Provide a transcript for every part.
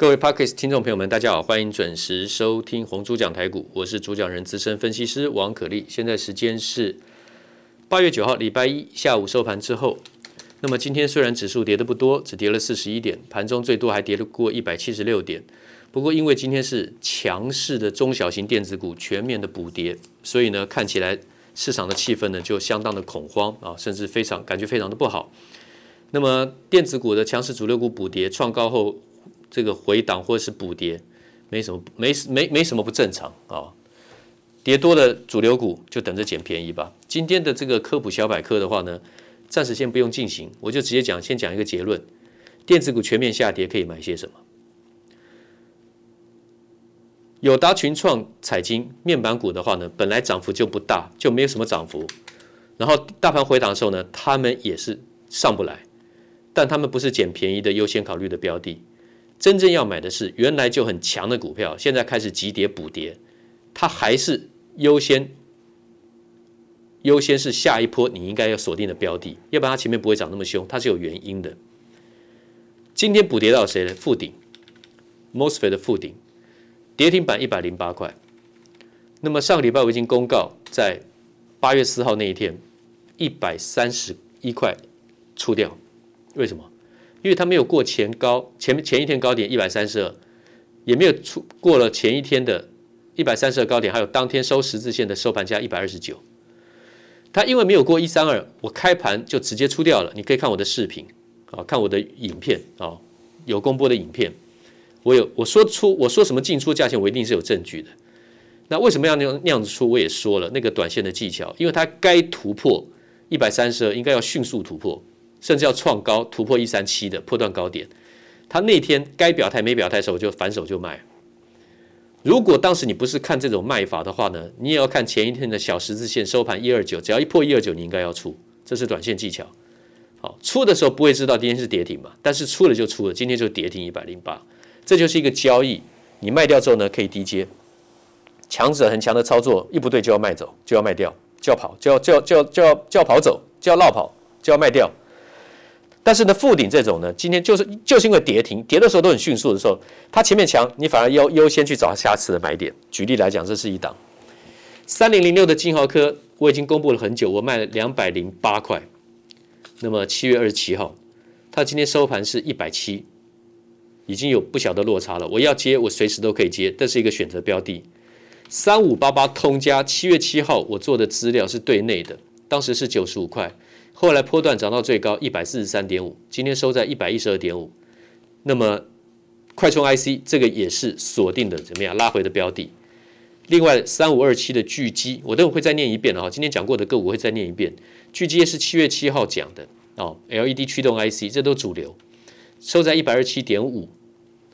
各位 Podcast 听众朋友们，大家好，欢迎准时收听红猪讲台股，我是主讲人资深分析师王可立。现在时间是八月九号礼拜一下午收盘之后。那么今天虽然指数跌的不多，只跌了四十一点，盘中最多还跌了过一百七十六点。不过因为今天是强势的中小型电子股全面的补跌，所以呢，看起来市场的气氛呢就相当的恐慌啊，甚至非常感觉非常的不好。那么电子股的强势主流股补跌创高后。这个回档或者是补跌，没什么没没没什么不正常啊、跌多的主流股就等着捡便宜吧。今天的这个科普小百科的话呢，暂时先不用进行，我就直接讲，先讲一个结论：电子股全面下跌，可以买些什么？友达、群创、彩晶面板股的话呢，本来涨幅就不大，就没有什么涨幅。然后大盘回档的时候呢，他们也是上不来，但他们不是捡便宜的优先考虑的标的。真正要买的是原来就很强的股票，现在开始急跌补跌，它还是优先优先是下一波你应该要锁定的标的，要不然它前面不会涨那么凶，它是有原因的。今天补跌到谁呢？富鼎，MOSFET 的富鼎，跌停板一百零八块。那么上个礼拜我已经公告，在八月四号那一天，一百三十一块出掉，为什么？因为它没有过前高，前前一天高点一百三十二，也没有出过了前一天的一百三十二高点，还有当天收十字线的收盘价一百二十九。它因为没有过一三二，我开盘就直接出掉了。你可以看我的视频啊，看我的影片啊，有公播的影片，我有我说出我说什么进出价钱，我一定是有证据的。那为什么要那样那样子出？我也说了那个短线的技巧，因为它该突破一百三十二，应该要迅速突破。甚至要创高突破一三七的破段高点，他那天该表态没表态的时候，就反手就卖。如果当时你不是看这种卖法的话呢，你也要看前一天的小十字线收盘一二九，只要一破一二九，你应该要出，这是短线技巧。好，出的时候不会知道今天是跌停嘛，但是出了就出了，今天就跌停一百零八，这就是一个交易。你卖掉之后呢，可以低接，强者很强的操作，一不对就要卖走，就要卖掉，就要跑，就要就要就要就要跑走，就要落跑，就要卖掉。但是呢，富鼎这种呢，今天就是就是因为跌停，跌的时候都很迅速的时候，它前面强，你反而优优先去找它下次的买点。举例来讲，这是一档三零零六的金豪科，我已经公布了很久，我卖了两百零八块。那么七月二十七号，它今天收盘是一百七，已经有不小的落差了。我要接，我随时都可以接，这是一个选择标的。三五八八通家，七月七号我做的资料是对内的，当时是九十五块。后来波段涨到最高一百四十三点五，今天收在一百一十二点五。那么快充 IC 这个也是锁定的，怎么样拉回的标的？另外三五二七的巨基，我等会会再念一遍哈，今天讲过的个股我会再念一遍。巨基也是七月七号讲的哦，LED 驱动 IC 这都主流，收在一百二十七点五。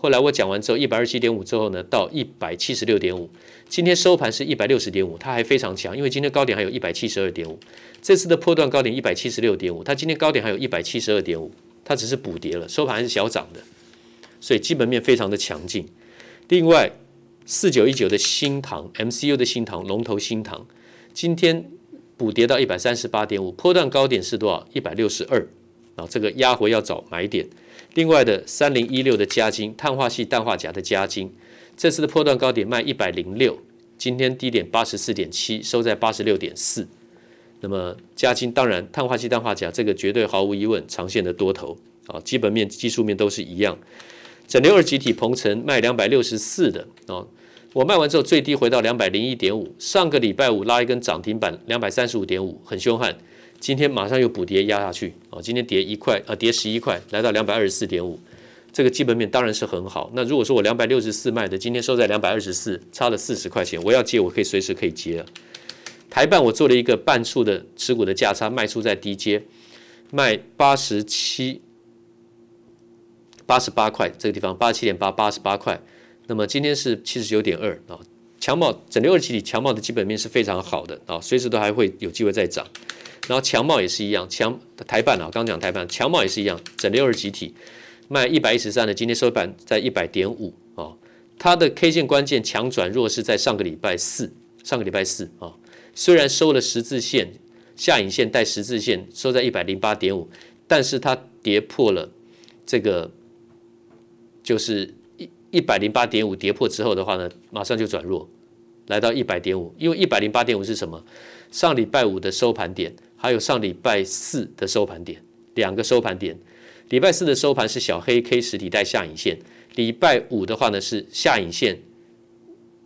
后来我讲完之后，一百二十七点五之后呢，到一百七十六点五，今天收盘是一百六十点五，它还非常强，因为今天高点还有一百七十二点五，这次的波段高点一百七十六点五，它今天高点还有一百七十二点五，它只是补跌了，收盘还是小涨的，所以基本面非常的强劲。另外，四九一九的新唐 MCU 的新唐龙头新唐，今天补跌到一百三十八点五，波段高点是多少？一百六十二，啊，这个压回要找买点。另外的三零一六的嘉晶碳化系氮化钾的嘉晶，这次的破断高点卖一百零六，今天低点八十四点七，收在八十六点四。那么嘉晶当然碳化矽氮化钾这个绝对毫无疑问长线的多头啊，基本面技术面都是一样。整流二极体鹏程卖两百六十四的啊，我卖完之后最低回到两百零一点五，上个礼拜五拉一根涨停板两百三十五点五，很凶悍。今天马上又补跌压下去啊，今天跌一块啊，跌十一块，来到两百二十四点五，这个基本面当然是很好。那如果说我两百六十四卖的，今天收在两百二十四，差了四十块钱，我要接我可以随时可以接。台半我做了一个半数的持股的价差，卖出在低阶，卖八十七、八十八块这个地方，八十七点八、八十八块。那么今天是七十九点二啊，强茂整流二极体强茂的基本面是非常好的啊，随时都还会有机会再涨。然后强茂也是一样，强台办啊，刚讲台办，强茂也是一样，整六二极体卖一百一十三的，今天收盘在一百点五啊。它的 K 线关键强转弱是在上个礼拜四，上个礼拜四啊，虽然收了十字线下影线带十字线收在一百零八点五，但是它跌破了这个就是一一百零八点五跌破之后的话呢，马上就转弱，来到一百点五。因为一百零八点五是什么？上礼拜五的收盘点，还有上礼拜四的收盘点，两个收盘点。礼拜四的收盘是小黑 K 实体带下影线，礼拜五的话呢是下影线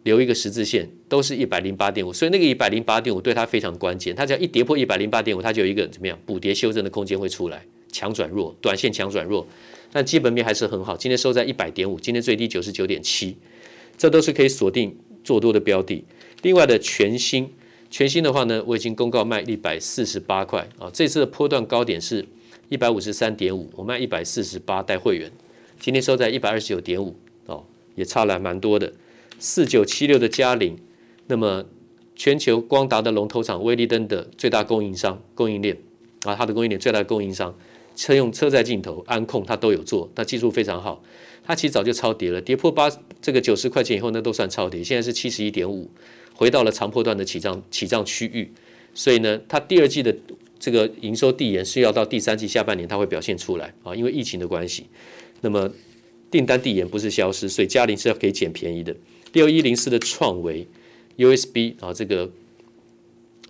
留一个十字线，都是一百零八点五。所以那个一百零八点五对它非常关键，它只要一跌破一百零八点五，它就有一个怎么样补跌修正的空间会出来，强转弱，短线强转弱。但基本面还是很好，今天收在一百点五，今天最低九十九点七，这都是可以锁定做多的标的。另外的全新，全新的话呢，我已经公告卖一百四十八块啊，这次的波段高点是一百五十三点五，我卖一百四十八带会员，今天收在一百二十九点五哦，也差了蛮多的。四九七六的嘉陵，那么全球光达的龙头厂威立登的最大供应商供应链啊，它的供应链最大的供应商。车用车载镜头、安控，它都有做，它技术非常好。它其实早就超跌了，跌破八这个九十块钱以后，那都算超跌。现在是七十一点五，回到了长波段的起涨起涨区域。所以呢，它第二季的这个营收递延是要到第三季下半年它会表现出来啊，因为疫情的关系。那么订单递延不是消失，所以佳凌是要可以捡便宜的。六一零四的创维 USB 啊，这个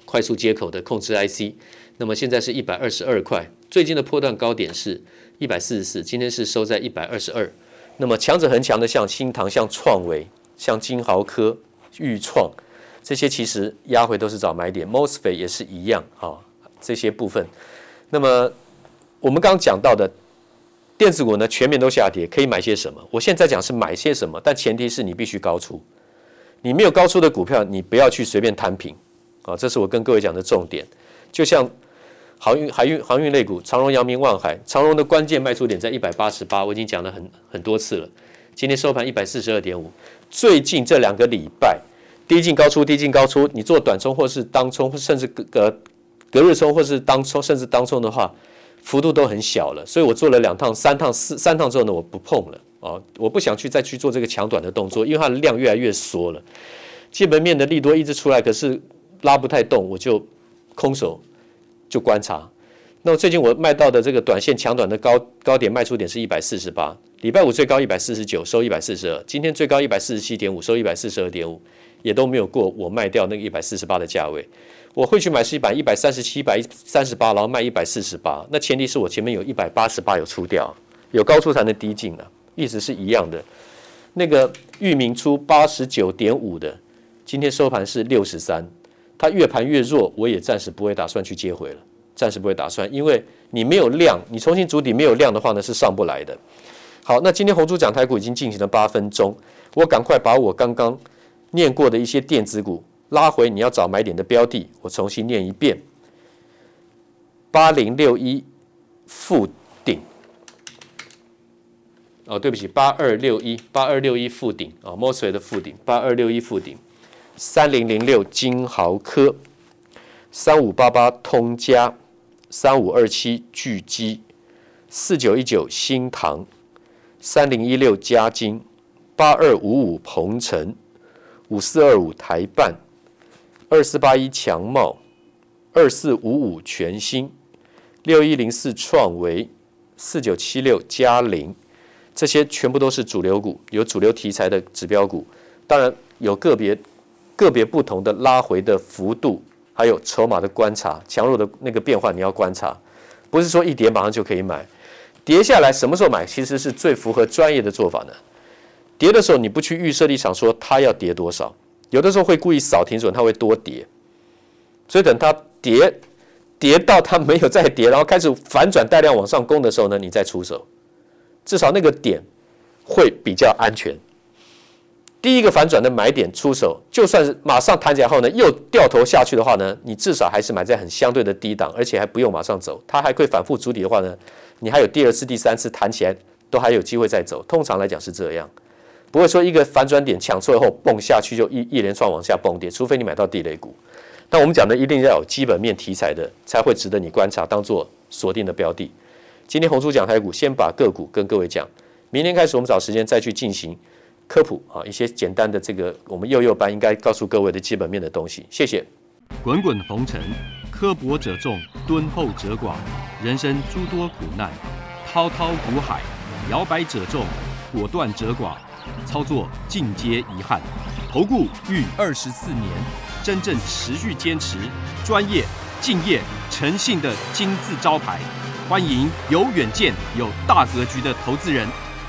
快速接口的控制 IC，那么现在是一百二十二块。最近的波段高点是一百四十四，今天是收在一百二十二。那么强者恒强的，像新唐、像创维、像金豪科、钰创这些，其实压回都是找买点。MOSFET 也是一样啊，这些部分。那么我们刚刚讲到的电子股呢，全面都下跌，可以买些什么？我现在讲是买些什么，但前提是你必须高出。你没有高出的股票，你不要去随便摊平啊，这是我跟各位讲的重点。就像。航运、海运、航运类股，长荣、阳明、万海。长荣的关键卖出点在一百八十八，我已经讲了很很多次了。今天收盘一百四十二点五。最近这两个礼拜，低进高出，低进高出。你做短冲或是当冲，甚至隔隔隔日冲或是当冲，甚至当冲的话，幅度都很小了。所以我做了两趟、三趟、四三趟之后呢，我不碰了啊，我不想去再去做这个抢短的动作，因为它的量越来越缩了。基本面的利多一直出来，可是拉不太动，我就空手。就观察，那么最近我卖到的这个短线抢短的高高点卖出点是一百四十八，礼拜五最高一百四十九，收一百四十二，今天最高一百四十七点五，收一百四十二点五，也都没有过我卖掉那个一百四十八的价位。我会去买是一百一百三十七、一百三十八，然后卖一百四十八。那前提是我前面有一百八十八有出掉，有高出才能低进啊，意思是一样的。那个域名出八十九点五的，今天收盘是六十三。它越盘越弱，我也暂时不会打算去接回了，暂时不会打算，因为你没有量，你重新筑底没有量的话呢，是上不来的。好，那今天红猪讲台股已经进行了八分钟，我赶快把我刚刚念过的一些电子股拉回，你要找买点的标的，我重新念一遍：八零六一附顶，哦，对不起，八二六一八二六一附顶啊，mosai 的附顶，八二六一富鼎。三零零六金豪科，三五八八通家，三五二七聚积，四九一九新唐，三零一六嘉金，八二五五鹏程，五四二五台半，二四八一强茂，二四五五全新，六一零四创维，四九七六嘉陵，这些全部都是主流股，有主流题材的指标股，当然有个别。个别不同的拉回的幅度，还有筹码的观察，强弱的那个变化，你要观察，不是说一跌马上就可以买，跌下来什么时候买，其实是最符合专业的做法呢？跌的时候你不去预设立场说它要跌多少，有的时候会故意扫停损，它会多跌，所以等它跌跌到它没有再跌，然后开始反转带量往上攻的时候呢，你再出手，至少那个点会比较安全。第一个反转的买点出手，就算是马上弹起来后呢，又掉头下去的话呢，你至少还是买在很相对的低档，而且还不用马上走，它还会反复筑底的话呢，你还有第二次、第三次弹起来都还有机会再走。通常来讲是这样，不会说一个反转点抢错以后蹦下去就一一连串往下蹦跌，除非你买到地雷股。但我们讲的一定要有基本面题材的，才会值得你观察，当做锁定的标的。今天红书讲台股，先把个股跟各位讲，明天开始我们找时间再去进行。科普啊，一些简单的这个我们幼幼班应该告诉各位的基本面的东西。谢谢。滚滚红尘，刻薄者众，敦厚者寡；人生诸多苦难，滔滔苦海，摇摆者众，果断者寡。操作尽皆遗憾。投顾逾二十四年，真正持续坚持专业、敬业、诚信的金字招牌。欢迎有远见、有大格局的投资人